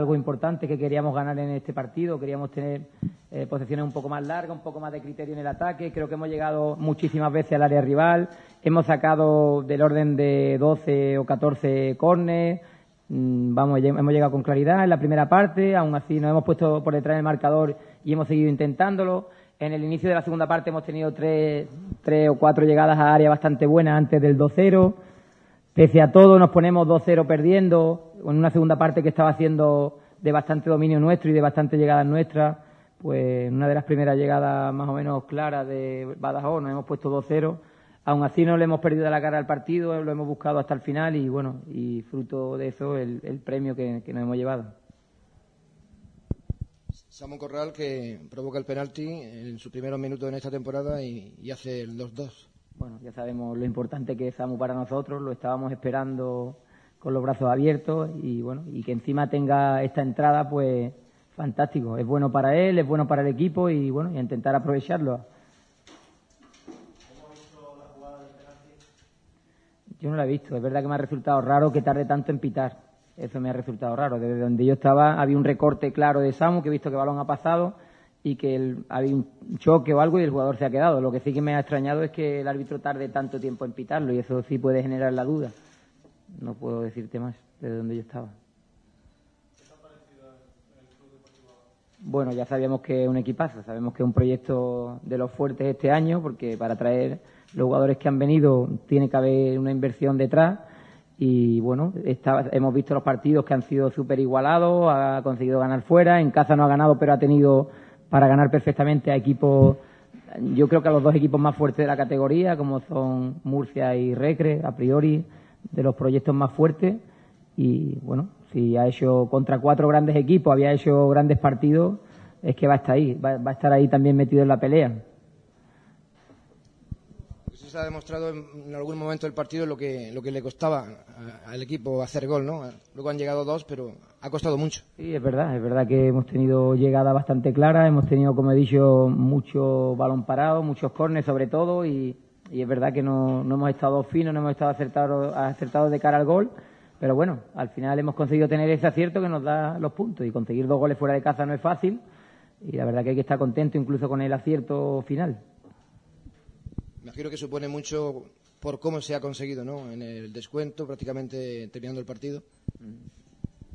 algo importante que queríamos ganar en este partido, queríamos tener eh, posiciones un poco más largas, un poco más de criterio en el ataque, creo que hemos llegado muchísimas veces al área rival, hemos sacado del orden de 12 o 14 cornes, mm, vamos, hemos llegado con claridad en la primera parte, aún así nos hemos puesto por detrás del marcador y hemos seguido intentándolo. En el inicio de la segunda parte hemos tenido tres, tres o cuatro llegadas a área bastante buenas antes del 2-0. Pese a todo, nos ponemos 2-0 perdiendo, en una segunda parte que estaba haciendo de bastante dominio nuestro y de bastante llegadas nuestras. Pues una de las primeras llegadas más o menos claras de Badajoz, nos hemos puesto 2-0. Aún así no le hemos perdido la cara al partido, lo hemos buscado hasta el final y bueno, y fruto de eso el, premio que, nos hemos llevado. Samuel Corral que provoca el penalti en sus primeros minutos en esta temporada y, y hace el 2-2. Bueno, ya sabemos lo importante que es Samu para nosotros, lo estábamos esperando con los brazos abiertos y bueno, y que encima tenga esta entrada, pues fantástico. Es bueno para él, es bueno para el equipo y bueno, y intentar aprovecharlo. Yo no la he visto, es verdad que me ha resultado raro que tarde tanto en pitar. Eso me ha resultado raro. Desde donde yo estaba había un recorte claro de Samu, que he visto que balón ha pasado y que el, un choque o algo y el jugador se ha quedado. Lo que sí que me ha extrañado es que el árbitro tarde tanto tiempo en pitarlo y eso sí puede generar la duda. No puedo decirte más desde donde yo estaba. Bueno, ya sabíamos que es un equipazo, sabemos que es un proyecto de los fuertes este año, porque para traer los jugadores que han venido tiene que haber una inversión detrás. Y bueno, hemos visto los partidos que han sido súper igualados, ha conseguido ganar fuera, en casa no ha ganado, pero ha tenido para ganar perfectamente a equipos, yo creo que a los dos equipos más fuertes de la categoría, como son Murcia y Recre, a priori, de los proyectos más fuertes. Y bueno, si ha hecho contra cuatro grandes equipos, había hecho grandes partidos, es que va a estar ahí, va, va a estar ahí también metido en la pelea ha demostrado en, algún momento del partido lo que, lo que le costaba al equipo hacer gol, ¿no? Luego han llegado dos, pero ha costado mucho. Sí, es verdad, es verdad que hemos tenido llegada bastante clara, hemos tenido, como he dicho, mucho balón parado, muchos cornes sobre todo, y, es verdad que no, no, hemos estado finos, no hemos estado acertados, acertados de cara al gol, pero bueno, al final hemos conseguido tener ese acierto que nos da los puntos, y conseguir dos goles fuera de casa no es fácil, y la verdad que hay que estar contento incluso con el acierto final. Imagino que supone mucho por cómo se ha conseguido, ¿no? En el descuento, prácticamente terminando el partido.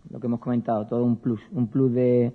Lo que hemos comentado, todo un plus, un plus de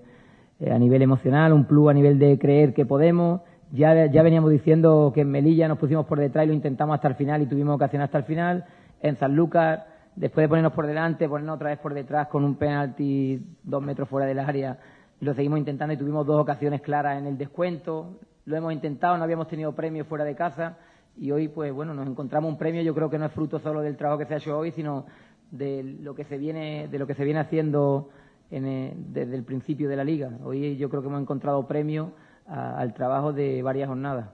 eh, a nivel emocional, un plus a nivel de creer que podemos. Ya, ya veníamos diciendo que en Melilla nos pusimos por detrás y lo intentamos hasta el final y tuvimos ocasión hasta el final. En San Lucas, después de ponernos por delante, ponernos otra vez por detrás con un penalti dos metros fuera del área, lo seguimos intentando y tuvimos dos ocasiones claras en el descuento lo hemos intentado, no habíamos tenido premio fuera de casa y hoy, pues bueno, nos encontramos un premio. Yo creo que no es fruto solo del trabajo que se ha hecho hoy, sino de lo que se viene, de lo que se viene haciendo eh, desde el principio de la liga. Hoy yo creo que hemos encontrado premio al trabajo de varias jornadas.